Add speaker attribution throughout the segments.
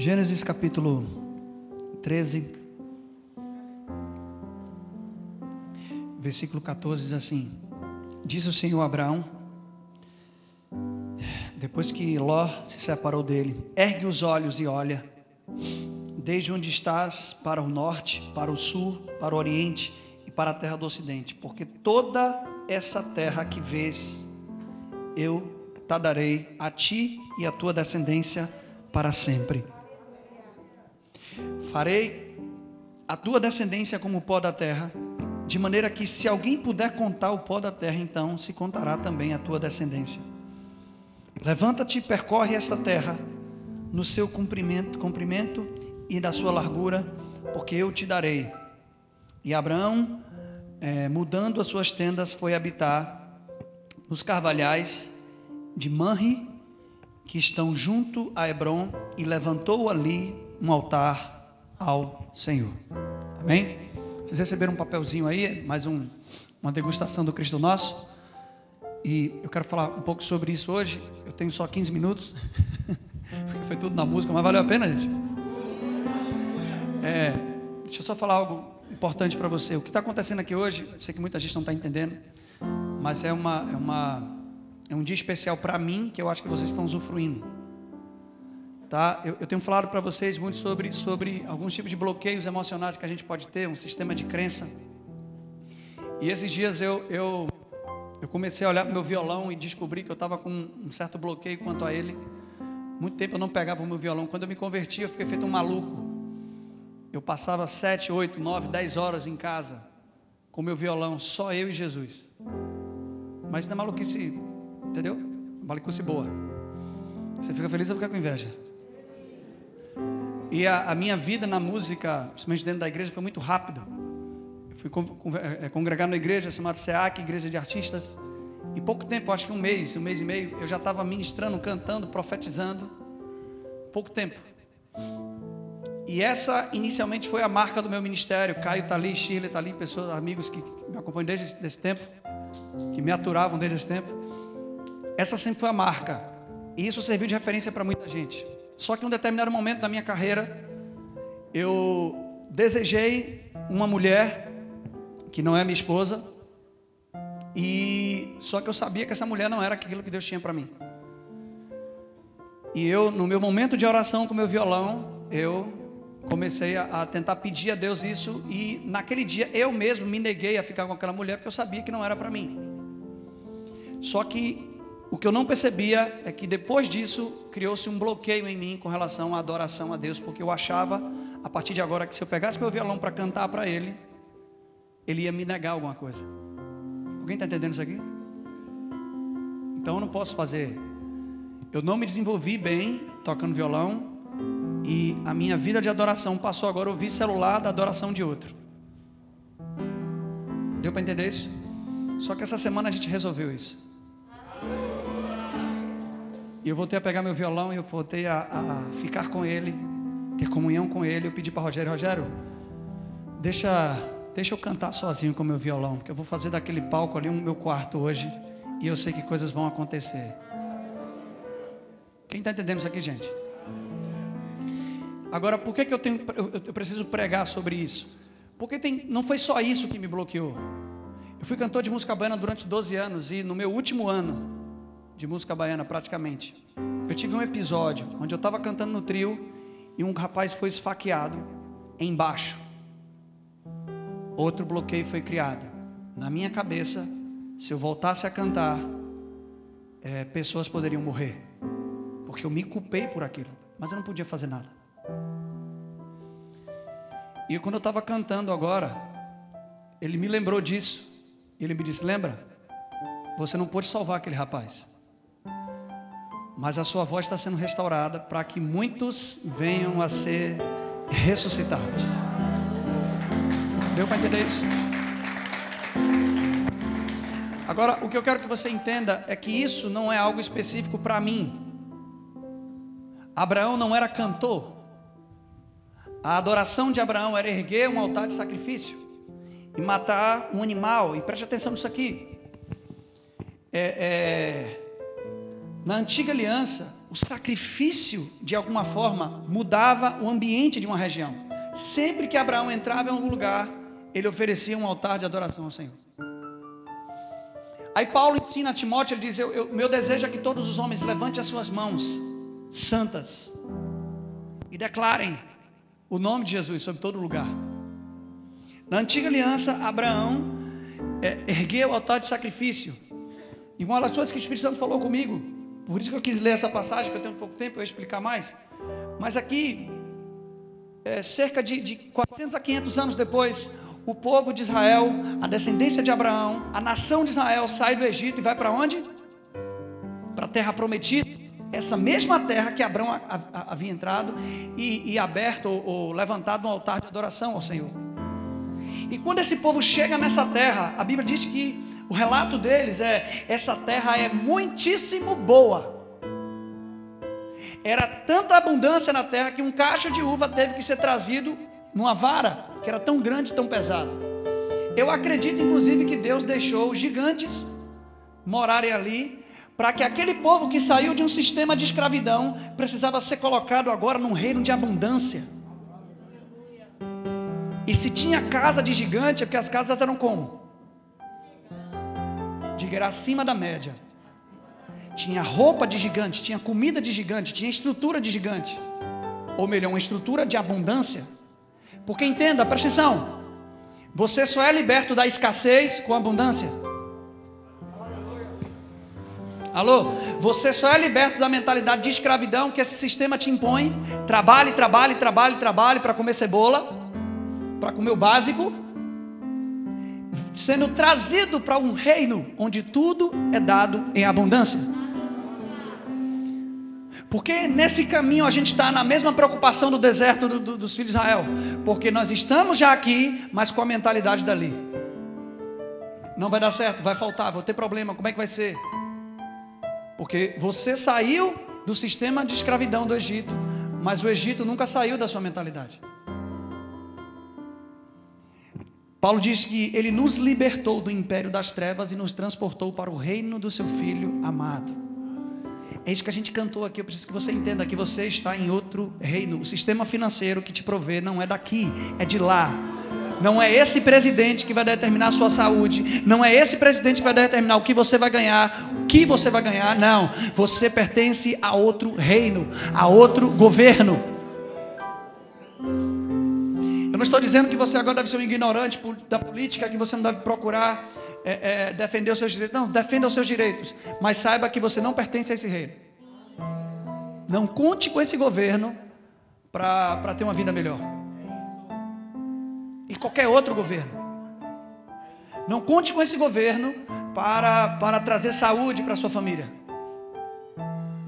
Speaker 1: Gênesis capítulo 13, versículo 14 diz assim: Diz o Senhor a Abraão, depois que Ló se separou dele: Ergue os olhos e olha, desde onde estás, para o norte, para o sul, para o oriente e para a terra do ocidente, porque toda essa terra que vês, eu te darei a ti e a tua descendência para sempre. Farei a tua descendência como pó da terra, de maneira que se alguém puder contar o pó da terra, então se contará também a tua descendência. Levanta-te e percorre esta terra no seu comprimento, comprimento e da sua largura, porque eu te darei. E Abraão, é, mudando as suas tendas, foi habitar nos carvalhais de Manre, que estão junto a Hebron, e levantou ali um altar ao Senhor. Amém? Vocês receberam um papelzinho aí, mais um, uma degustação do Cristo Nosso. E eu quero falar um pouco sobre isso hoje. Eu tenho só 15 minutos, porque foi tudo na música, mas valeu a pena, gente. É, deixa eu só falar algo importante para você. O que está acontecendo aqui hoje, sei que muita gente não está entendendo, mas é, uma, é, uma, é um dia especial para mim que eu acho que vocês estão usufruindo. Tá? Eu, eu tenho falado para vocês muito sobre, sobre alguns tipos de bloqueios emocionais que a gente pode ter, um sistema de crença. E esses dias eu, eu, eu comecei a olhar para o meu violão e descobri que eu estava com um certo bloqueio quanto a ele. Muito tempo eu não pegava o meu violão. Quando eu me converti, eu fiquei feito um maluco. Eu passava sete, oito, nove, dez horas em casa com o meu violão, só eu e Jesus. Mas não é maluquice, entendeu? Maluquice boa. Você fica feliz ou fica com inveja? E a, a, minha vida na música, principalmente dentro da igreja, foi muito rápido. Eu fui con, con, é, congregar na igreja chamada SEAC, Igreja de Artistas. E pouco tempo, acho que um mês, um mês e meio, eu já estava ministrando, cantando, profetizando. Pouco tempo. E essa inicialmente foi a marca do meu ministério. Caio está ali, Shirley está ali, pessoas, amigos que me acompanham desde esse, desse tempo, que me aturavam desde esse tempo. Essa sempre foi a marca. E isso serviu de referência para muita gente. Só que em um determinado momento da minha carreira, eu desejei uma mulher que não é minha esposa, e só que eu sabia que essa mulher não era aquilo que Deus tinha para mim. E eu, no meu momento de oração com meu violão, eu comecei a, a, tentar pedir a Deus isso e naquele dia eu mesmo me neguei a ficar com aquela mulher porque eu sabia que não era para mim. Só que o que eu não percebia é que depois disso criou-se um bloqueio em mim com relação à adoração a Deus, porque eu achava, a partir de agora, que se eu pegasse meu violão para cantar para Ele, Ele ia me negar alguma coisa. Alguém está entendendo isso aqui? Então eu não posso fazer. Eu não me desenvolvi bem tocando violão e a minha vida de adoração passou agora a ouvir celular da adoração de outro. Deu para entender isso? Só que essa semana a gente resolveu isso. E eu voltei a pegar meu violão e eu voltei a, a ficar com ele, ter comunhão com ele. Eu pedi para Rogério, Rogério, deixa, deixa eu cantar sozinho com meu violão, porque eu vou fazer daquele palco ali um meu quarto hoje e eu sei que coisas vão acontecer. Quem está entendendo isso aqui, gente? Agora, por que, que eu, tenho, eu, eu preciso pregar sobre isso? Porque tem, não foi só isso que me bloqueou. Eu fui cantor de música baiana durante 12 anos e no meu último ano de música baiana, praticamente. Eu tive um episódio onde eu estava cantando no trio e um rapaz foi esfaqueado embaixo. Outro bloqueio foi criado. Na minha cabeça, se eu voltasse a cantar, é, pessoas poderiam morrer, porque eu me culpei por aquilo, mas eu não podia fazer nada. E quando eu estava cantando agora, ele me lembrou disso. Ele me disse: Lembra? Você não pôde salvar aquele rapaz mas a sua voz está sendo restaurada para que muitos venham a ser ressuscitados. Deu para entender isso? Agora, o que eu quero que você entenda é que isso não é algo específico para mim. Abraão não era cantor. A adoração de Abraão era erguer um altar de sacrifício e matar um animal. E preste atenção nisso aqui. É, é, na antiga aliança, o sacrifício, de alguma forma, mudava o ambiente de uma região. Sempre que Abraão entrava em algum lugar, ele oferecia um altar de adoração ao Senhor. Aí Paulo ensina a Timóteo, ele diz: eu, eu, Meu desejo é que todos os homens levantem as suas mãos santas e declarem o nome de Jesus sobre todo lugar. Na antiga aliança, Abraão é, ergueu o altar de sacrifício. E uma das coisas que o Espírito Santo falou comigo, por isso que eu quis ler essa passagem, que eu tenho pouco tempo, eu explicar mais. Mas aqui, é, cerca de, de 400 a 500 anos depois, o povo de Israel, a descendência de Abraão, a nação de Israel sai do Egito e vai para onde? Para a terra prometida. Essa mesma terra que Abraão havia entrado e, e aberto ou, ou levantado um altar de adoração ao Senhor. E quando esse povo chega nessa terra, a Bíblia diz que o relato deles é: essa terra é muitíssimo boa. Era tanta abundância na terra que um cacho de uva teve que ser trazido numa vara que era tão grande, tão pesada. Eu acredito, inclusive, que Deus deixou gigantes morarem ali, para que aquele povo que saiu de um sistema de escravidão precisava ser colocado agora num reino de abundância. E se tinha casa de gigante, é porque as casas eram como? Diga, era acima da média. Tinha roupa de gigante, tinha comida de gigante, tinha estrutura de gigante. Ou melhor, uma estrutura de abundância. Porque entenda, presta atenção. Você só é liberto da escassez com abundância. Alô? Você só é liberto da mentalidade de escravidão que esse sistema te impõe. Trabalhe, trabalhe, trabalhe, trabalhe para comer cebola, para comer o básico. Sendo trazido para um reino onde tudo é dado em abundância. Porque nesse caminho a gente está na mesma preocupação do deserto do, do, dos filhos de Israel. Porque nós estamos já aqui, mas com a mentalidade dali. Não vai dar certo, vai faltar, vou ter problema, como é que vai ser? Porque você saiu do sistema de escravidão do Egito, mas o Egito nunca saiu da sua mentalidade. Paulo diz que ele nos libertou do império das trevas e nos transportou para o reino do seu filho amado. É isso que a gente cantou aqui. Eu preciso que você entenda que você está em outro reino. O sistema financeiro que te provê não é daqui, é de lá. Não é esse presidente que vai determinar a sua saúde. Não é esse presidente que vai determinar o que você vai ganhar, o que você vai ganhar. Não. Você pertence a outro reino, a outro governo. Não estou dizendo que você agora deve ser um ignorante da política, que você não deve procurar é, é, defender os seus direitos. Não, defenda os seus direitos. Mas saiba que você não pertence a esse reino. Não conte com esse governo para ter uma vida melhor. E qualquer outro governo. Não conte com esse governo para, para trazer saúde para a sua família.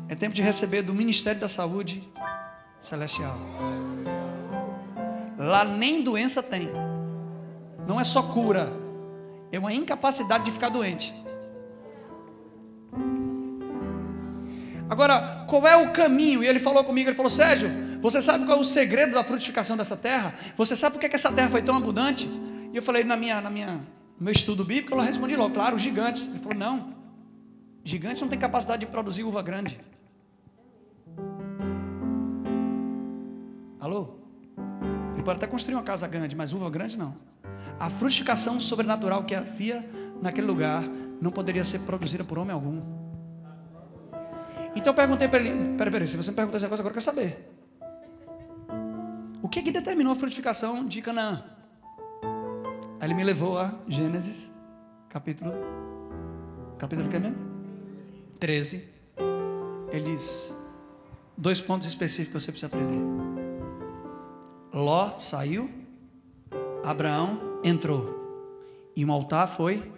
Speaker 1: É tempo de receber do Ministério da Saúde Celestial. Lá nem doença tem. Não é só cura, é uma incapacidade de ficar doente. Agora, qual é o caminho? E ele falou comigo, ele falou, Sérgio, você sabe qual é o segredo da frutificação dessa terra? Você sabe por que, essa terra foi tão abundante? E eu falei, na minha, na minha, no meu estudo bíblico, eu respondi logo, claro, os gigantes. Ele falou, não, gigantes não têm capacidade de produzir uva grande. Alô? Ele pode até construir uma casa grande, mas uva grande não a frutificação sobrenatural que havia naquele lugar não poderia ser produzida por homem algum. Então eu perguntei para ele: peraí, peraí, se você me perguntou esse negócio, agora eu quero saber. O que, que determinou a frutificação de Canaã? Aí ele me levou a Gênesis, capítulo. Capítulo que é mesmo? 13. Ele diz: dois pontos específicos que você precisa aprender. Ló saiu, Abraão entrou. E um altar foi.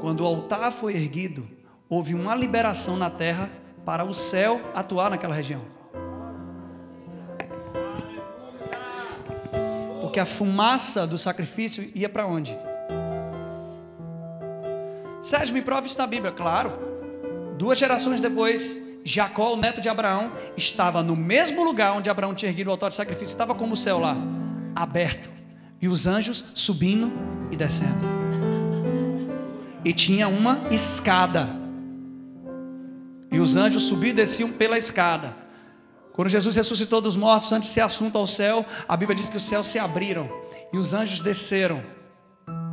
Speaker 1: Quando o altar foi erguido, houve uma liberação na terra para o céu atuar naquela região. Porque a fumaça do sacrifício ia para onde? Sérgio, me prova isso na Bíblia. Claro. Duas gerações depois, Jacó, o neto de Abraão, estava no mesmo lugar onde Abraão tinha erguido o altar de sacrifício. Estava como o céu lá, aberto e os anjos subindo e descendo. E tinha uma escada. E os anjos subiam e desciam pela escada. Quando Jesus ressuscitou dos mortos, antes de ser assunto ao céu, a Bíblia diz que os céus se abriram e os anjos desceram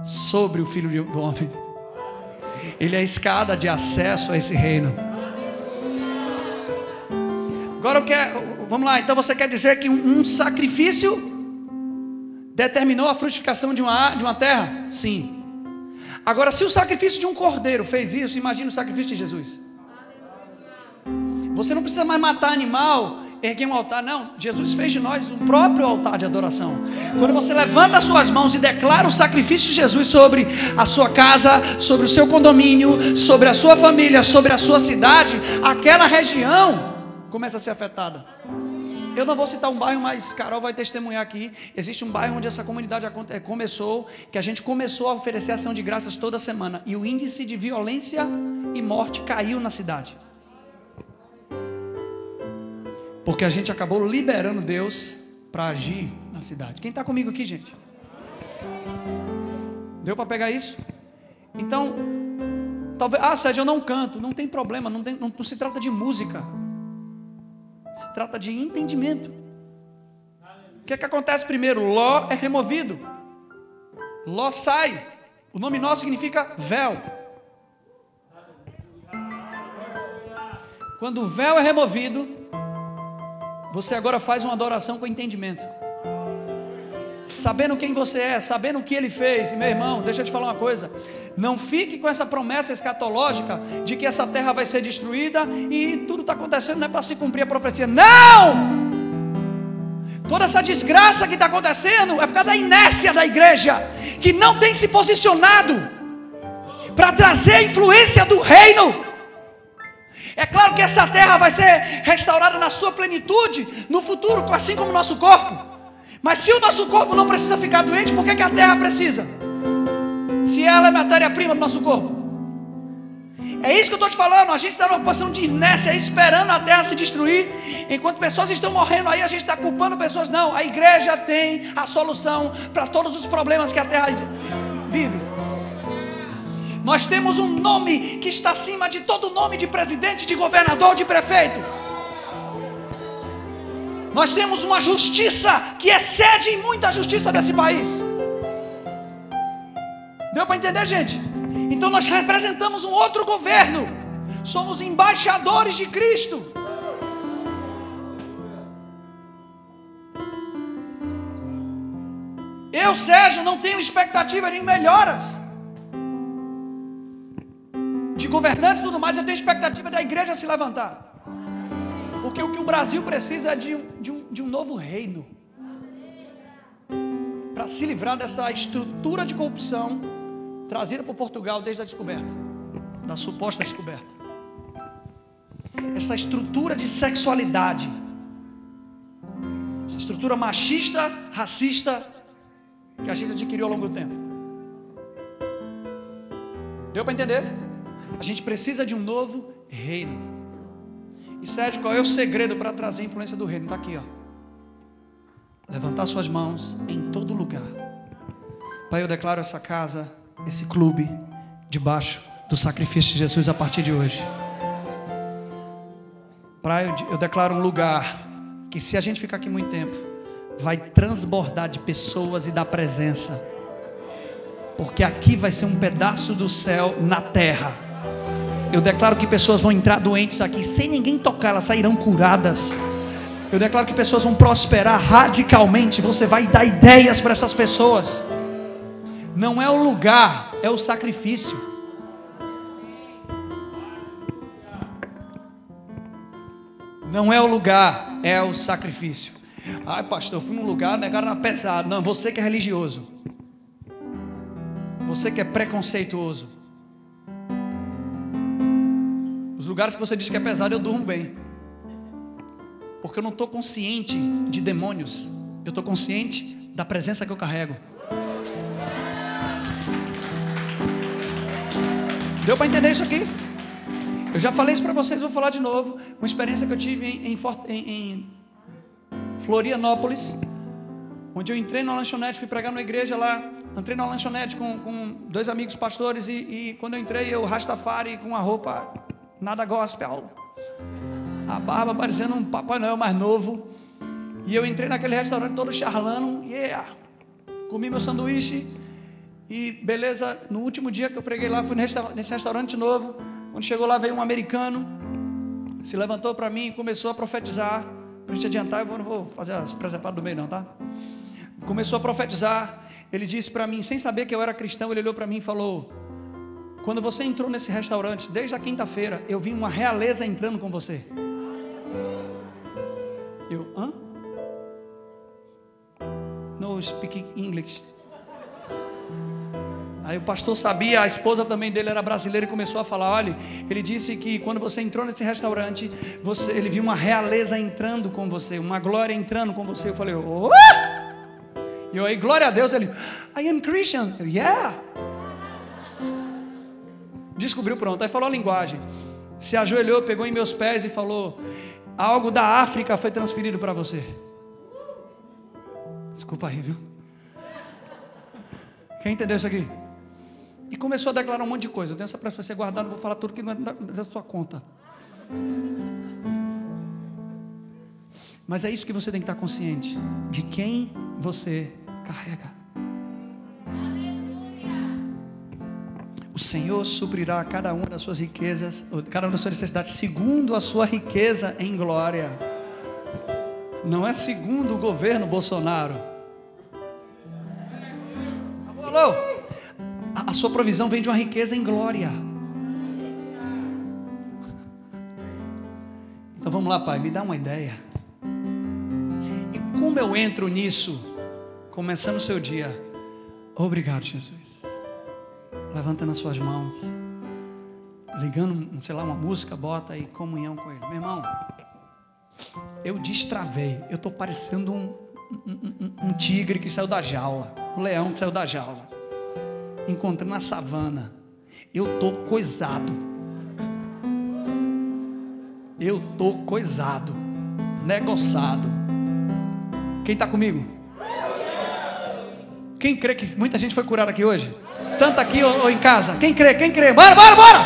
Speaker 1: sobre o Filho do Homem. Ele é a escada de acesso a esse reino. Agora eu quero, vamos lá. Então você quer dizer que um, sacrifício determinou a frutificação de uma, de uma terra? Sim. Agora, se o sacrifício de um cordeiro fez isso, imagine o sacrifício de Jesus. Você não precisa mais matar animal, erguer um altar, não. Jesus fez de nós um próprio altar de adoração. Quando você levanta as suas mãos e declara o sacrifício de Jesus sobre a sua casa, sobre o seu condomínio, sobre a sua família, sobre a sua cidade, aquela região começa a ser afetada. Eu não vou citar um bairro, mas Carol vai testemunhar aqui. Existe um bairro onde essa comunidade eh, começou, que a gente começou a oferecer ação de graças toda semana. E o índice de violência e morte caiu na cidade. Porque a gente acabou liberando Deus para agir na cidade. Quem está comigo aqui, gente? Deu para pegar isso? Então, talvez. Ah, Sérgio, eu não canto. Não tem problema, não, tem, não, não se trata de música. Se trata de entendimento. O que, é que acontece primeiro? Ló é removido. Ló sai. O nome nosso significa véu. Quando o véu é removido, você agora faz uma adoração com entendimento. Sabendo quem você é, sabendo o que ele fez. E meu irmão, deixa eu te falar uma coisa. Não fique com essa promessa escatológica de que essa terra vai ser destruída e tudo está acontecendo não é para se cumprir a profecia. Não! Toda essa desgraça que está acontecendo é por causa da inércia da igreja, que não tem se posicionado para trazer a influência do reino. É claro que essa terra vai ser restaurada na sua plenitude no futuro, assim como o nosso corpo. Mas se o nosso corpo não precisa ficar doente, por que, que a terra precisa? Se ela é matéria-prima do nosso corpo. É isso que eu estou te falando. A gente está numa posição de inércia, esperando a terra se destruir. Enquanto pessoas estão morrendo aí, a gente está culpando pessoas. Não, a igreja tem a solução para todos os problemas que a terra vive. Nós temos um nome que está acima de todo nome de presidente, de governador, de prefeito. Nós temos uma justiça que excede muita justiça desse país. Deu para entender, gente? Então nós representamos um outro governo. Somos embaixadores de Cristo. Eu, Sérgio, não tenho expectativa de melhoras. De governantes e tudo mais, eu tenho expectativa da igreja se levantar. Porque o que o Brasil precisa é de um, de um, de um novo reino. Para se livrar dessa estrutura de corrupção trazida por Portugal desde a descoberta, da suposta descoberta. Essa estrutura de sexualidade, essa estrutura machista, racista, que a gente adquiriu ao longo do tempo. Deu para entender? A gente precisa de um novo reino. E Sérgio, qual é o segredo para trazer a influência do reino? Está aqui, ó. Levantar suas mãos em todo lugar. Pai, eu declaro essa casa esse clube debaixo do sacrifício de Jesus a partir de hoje. Praia, eu declaro um lugar que se a gente ficar aqui muito tempo, vai transbordar de pessoas e da presença. Porque aqui vai ser um pedaço do céu na terra. Eu declaro que pessoas vão entrar doentes aqui sem ninguém tocar, elas sairão curadas. Eu declaro que pessoas vão prosperar radicalmente. Você vai dar ideias para essas pessoas. Não é o lugar, é o sacrifício. Não é o lugar, é o sacrifício. Ai, pastor, eu fui num lugar, negaram na pesado. Não, você que é religioso. Você que é preconceituoso. Lugares que você diz que é pesado, eu durmo bem. Porque eu não estou consciente de demônios. Eu estou consciente da presença que eu carrego. Deu para entender isso aqui? Eu já falei isso para vocês, vou falar de novo. Uma experiência que eu tive em, em, em Florianópolis, onde eu entrei na lanchonete, fui pregar numa igreja lá. Entrei na lanchonete com, com dois amigos pastores e, e, quando eu entrei, eu rastafari com a roupa nada gospel. A barba parecendo um Papai Noel mais novo. E eu entrei naquele restaurante todo charlando. Yeah! Comi meu sanduíche. E beleza, no último dia que eu preguei lá, fui nesse restaurante novo. Quando chegou lá, veio um americano. Se levantou para mim e começou a profetizar. Para gente adiantar, eu não vou fazer as presepadas do meio, não, tá? Começou a profetizar. Ele disse para mim, sem saber que eu era cristão, ele olhou para mim e falou: Quando você entrou nesse restaurante, desde a quinta-feira, eu vi uma realeza entrando com você. Eu, hã? No speak English. Aí o pastor sabia, a esposa também dele era brasileira e começou a falar: olha, ele disse que quando você entrou nesse restaurante, você, ele viu uma realeza entrando com você, uma glória entrando com você. Eu falei: oh! E eu aí, glória a Deus. Ele, I am Christian. Eu, yeah. Descobriu pronto. Aí falou a linguagem. Se ajoelhou, pegou em meus pés e falou: Algo da África foi transferido para você. Desculpa aí, viu? Quem entendeu isso aqui? E começou a declarar um monte de coisa. Eu tenho essa para você guardar, não vou falar tudo que não é da sua conta. Mas é isso que você tem que estar consciente: de quem você carrega. O Senhor suprirá cada uma das suas riquezas, cada uma das suas necessidades, segundo a sua riqueza em glória. Não é segundo o governo Bolsonaro. Alô? a sua provisão vem de uma riqueza em glória. Então vamos lá, Pai, me dá uma ideia. E como eu entro nisso, começando o seu dia? Obrigado, Jesus. Levantando as suas mãos, ligando, sei lá, uma música, bota aí comunhão com Ele. Meu irmão, eu destravei. Eu estou parecendo um, um, um, um tigre que saiu da jaula, um leão que saiu da jaula encontrei na savana. Eu tô coisado. Eu tô coisado, negociado. Quem está comigo? Quem crê que muita gente foi curada aqui hoje? Tanto aqui ou, ou em casa? Quem crê? Quem crê? Bora, bora, bora!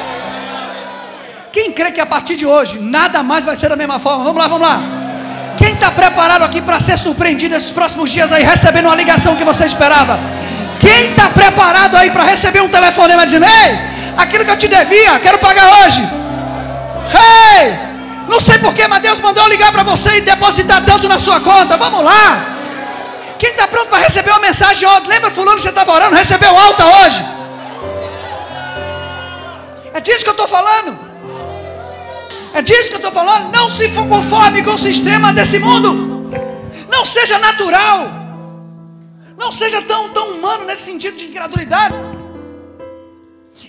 Speaker 1: Quem crê que a partir de hoje nada mais vai ser da mesma forma? Vamos lá, vamos lá. Quem está preparado aqui para ser surpreendido nesses próximos dias aí, recebendo uma ligação que você esperava? Quem está preparado aí para receber um telefonema dizendo: Ei, aquilo que eu te devia, quero pagar hoje. Ei, não sei porquê, mas Deus mandou ligar para você e depositar tanto na sua conta. Vamos lá. Quem está pronto para receber uma mensagem ontem? Lembra fulano que você estava orando? Recebeu alta hoje. É disso que eu estou falando. É disso que eu estou falando. Não se conforme com o sistema desse mundo. Não seja natural. Não seja tão, tão humano nesse sentido de incredulidade.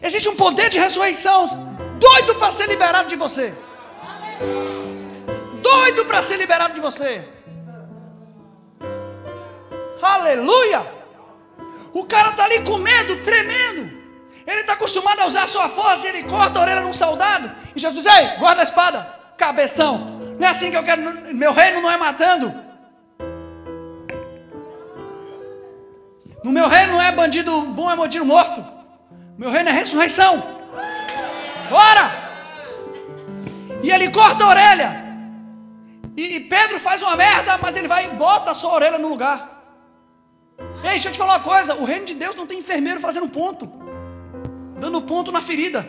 Speaker 1: Existe um poder de ressurreição doido para ser liberado de você. Doido para ser liberado de você. Aleluia! O cara está ali com medo, tremendo. Ele está acostumado a usar sua força e ele corta a orelha de um soldado. E Jesus diz: Ei, guarda a espada, cabeção. Não é assim que eu quero. Meu reino não é matando. No meu reino não é bandido bom, é bandido morto. Meu reino é ressurreição. Bora! E ele corta a orelha. E, Pedro faz uma merda, mas ele vai e bota a sua orelha no lugar. Ei, deixa eu te falar uma coisa: o reino de Deus não tem enfermeiro fazendo ponto, dando ponto na ferida.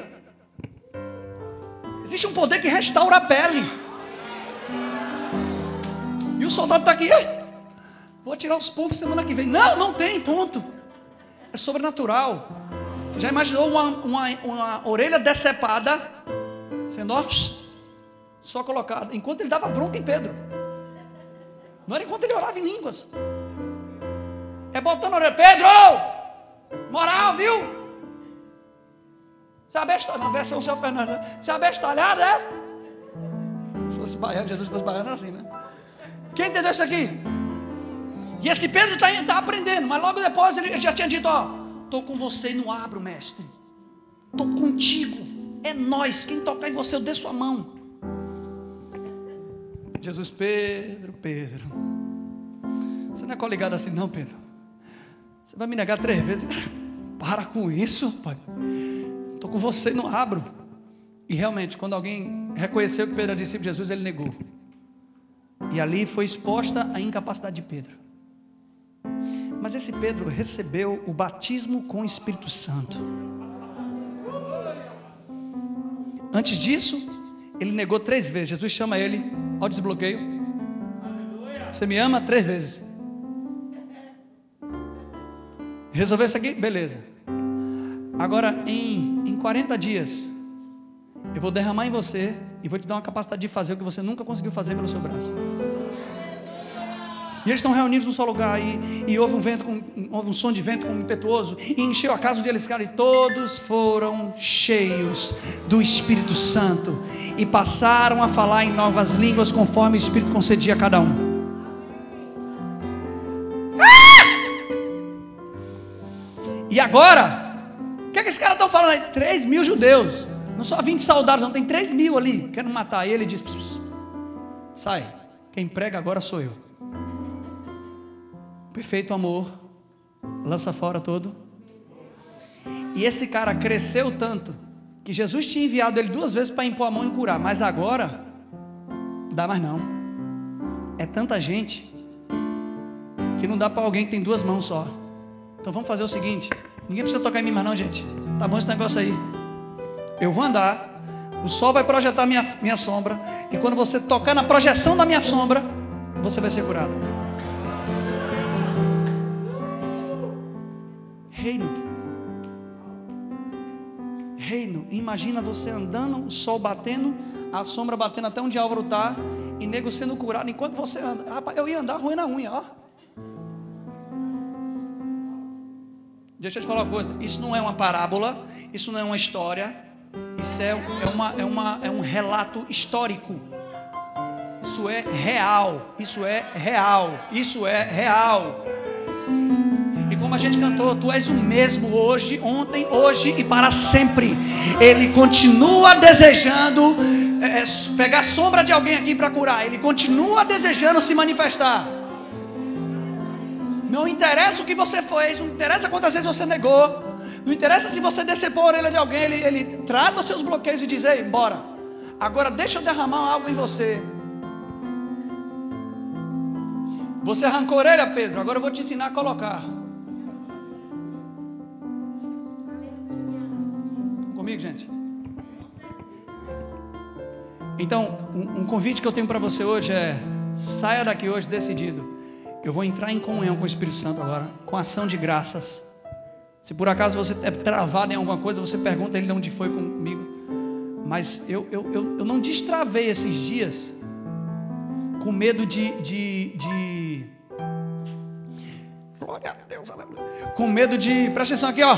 Speaker 1: Existe um poder que restaura a pele. E o soldado está aqui. Vou tirar os pontos semana que vem. Não, não tem ponto. É sobrenatural. Você já imaginou uma, uma, uma orelha decepada sendo só colocada? Enquanto ele dava bronca em Pedro. Não era enquanto ele orava em línguas. É botando a orelha. Pedro! Moral, viu? Se abestalhado, na versão seu Fernando, se abestalhado, é? Se fosse baiano, Jesus fosse baiano, era assim, né? Quem entendeu isso aqui? E esse Pedro está tá aprendendo, mas logo depois ele já tinha dito: Ó, estou com você e não abro, mestre. Estou contigo. É nós. Quem tocar em você, eu dê sua mão. Jesus, Pedro, Pedro. Você não é coligado assim, não, Pedro. Você vai me negar três vezes. Para com isso, pai. Estou com você e não abro. E realmente, quando alguém reconheceu que Pedro era discípulo de Jesus, ele negou. E ali foi exposta a incapacidade de Pedro. Mas esse Pedro recebeu o batismo com o Espírito Santo. Antes disso, ele negou três vezes. Jesus chama ele ao desbloqueio. Você me ama três vezes. Resolveu isso aqui? Beleza. Agora, em, em 40 dias, eu vou derramar em você e vou te dar uma capacidade de fazer o que você nunca conseguiu fazer pelo seu braço. E eles estão reunidos num só lugar e, e houve um vento, com, houve um som de vento como impetuoso e encheu a casa onde eles ficaram e todos foram cheios do Espírito Santo e passaram a falar em novas línguas conforme o Espírito concedia a cada um. E agora, o que, é que esses caras estão falando aí? 3 mil judeus, não só 20 soldados, não, tem 3 mil ali, querendo matar. E ele diz: sai, quem prega agora sou eu. Perfeito amor, lança fora todo. E esse cara cresceu tanto que Jesus tinha enviado ele duas vezes para impor a mão e curar, mas agora dá mais não. É tanta gente que não dá para alguém que tem duas mãos só. Então vamos fazer o seguinte: ninguém precisa tocar em mim mais não, gente. Tá bom esse negócio aí. Eu vou andar, o sol vai projetar minha, minha sombra, e quando você tocar na projeção da minha sombra, você vai ser curado. Reino. Reino. Imagina você andando, o sol batendo, a sombra batendo até onde Álvaro está, e nego sendo curado enquanto você anda. Rapaz, eu ia andar ruim na unha, ó. Deixa eu te falar uma coisa: isso não é uma parábola, isso não é uma história, isso é, é, uma, é, uma, é um relato histórico. Isso é real, isso é real, isso é real como a gente cantou, tu és o mesmo hoje, ontem, hoje e para sempre. Ele continua desejando é, é pegar a sombra de alguém aqui para curar. Ele continua desejando se manifestar. Não interessa o que você fez, não interessa quantas vezes você negou, não interessa se você decepou a orelha de alguém, ele, ele trata os seus bloqueios e diz: Ei, bora, agora deixa eu derramar algo em você. Você arrancou a orelha, Pedro, agora eu vou te ensinar a colocar. comigo, gente? Então, um, um convite que eu tenho para você hoje é: saia daqui hoje decidido. Eu vou entrar em comunhão com o Espírito Santo agora, com ação de graças. Se por acaso você é travado em alguma coisa, você pergunta ele de onde foi comigo. Mas eu, eu, eu, eu não destravei esses dias com medo de, de, de. Glória a Deus, aleluia. Com medo de. Presta atenção aqui, ó.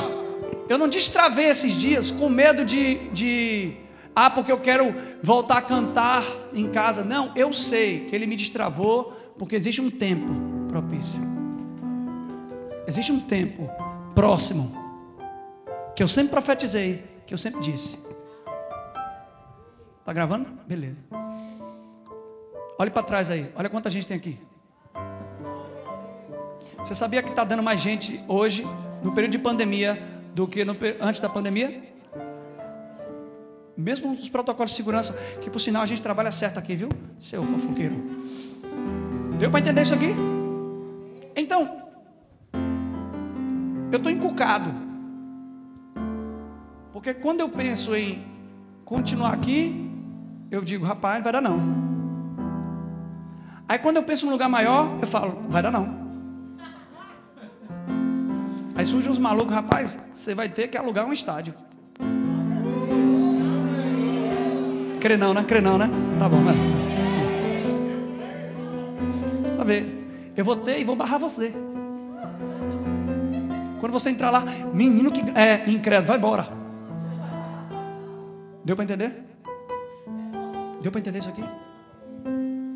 Speaker 1: Eu não destravei esses dias com medo de, de ah, porque eu quero voltar a cantar em casa. Não, eu sei que ele me destravou porque existe um tempo propício. Existe um tempo próximo que eu sempre profetizei, que eu sempre disse. Tá gravando? Beleza. Olhe para trás aí. Olha quanta gente tem aqui. Você sabia que está dando mais gente hoje, no período de pandemia, do que no, antes da pandemia? Mesmo os protocolos de segurança, que por sinal a gente trabalha certo aqui, viu? Seu fofoqueiro. Deu para entender isso aqui? Então, eu estou encucado. Porque quando eu penso em continuar aqui, eu digo, rapaz, não vai dar não. Aí quando eu penso em um lugar maior, eu falo, vai dar não. Aí surgem uns malucos, rapaz, você vai ter que alugar um estádio. Crê não, né? Crê não, né? Tá bom, né? Sabe, eu vou ter e vou barrar você. Quando você entrar lá, menino que é incrédulo, vai embora. Deu para entender? Deu para entender isso aqui?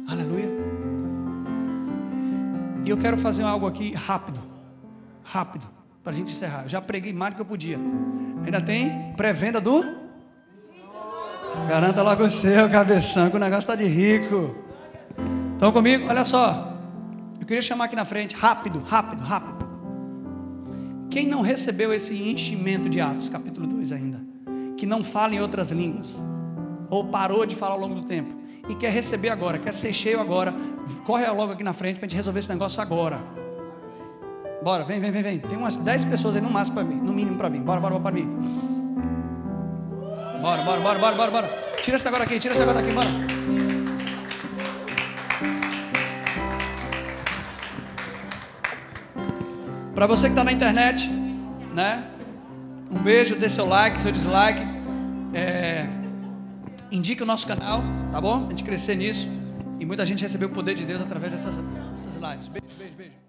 Speaker 1: Aleluia. E eu quero fazer algo aqui rápido. Rápido para a gente encerrar. Eu já preguei mais do que eu podia. Ainda tem pré-venda do? Garanta logo o seu, cabeção, que o negócio está de rico. Estão comigo? Olha só. Eu queria chamar aqui na frente, rápido, rápido, rápido. Quem não recebeu esse enchimento de Atos, capítulo 2 ainda, que não fala em outras línguas, ou parou de falar ao longo do tempo e quer receber agora, quer ser cheio agora, corre logo aqui na frente para a gente resolver esse negócio agora. Bora, vem, vem, vem, vem. Tem umas 10 pessoas aí no máximo para mim, no mínimo para mim. Bora, bora, bora para mim. Bora, bora, bora, bora, bora, bora. Tira esse agora aqui, tira esse agora daqui, bora. Para você que está na internet, né? Um beijo, dê seu like, seu dislike. É, indique o nosso canal, tá bom? A gente crescer nisso. E muita gente recebeu o poder de Deus através dessas, dessas lives. Beijo, beijo, beijo.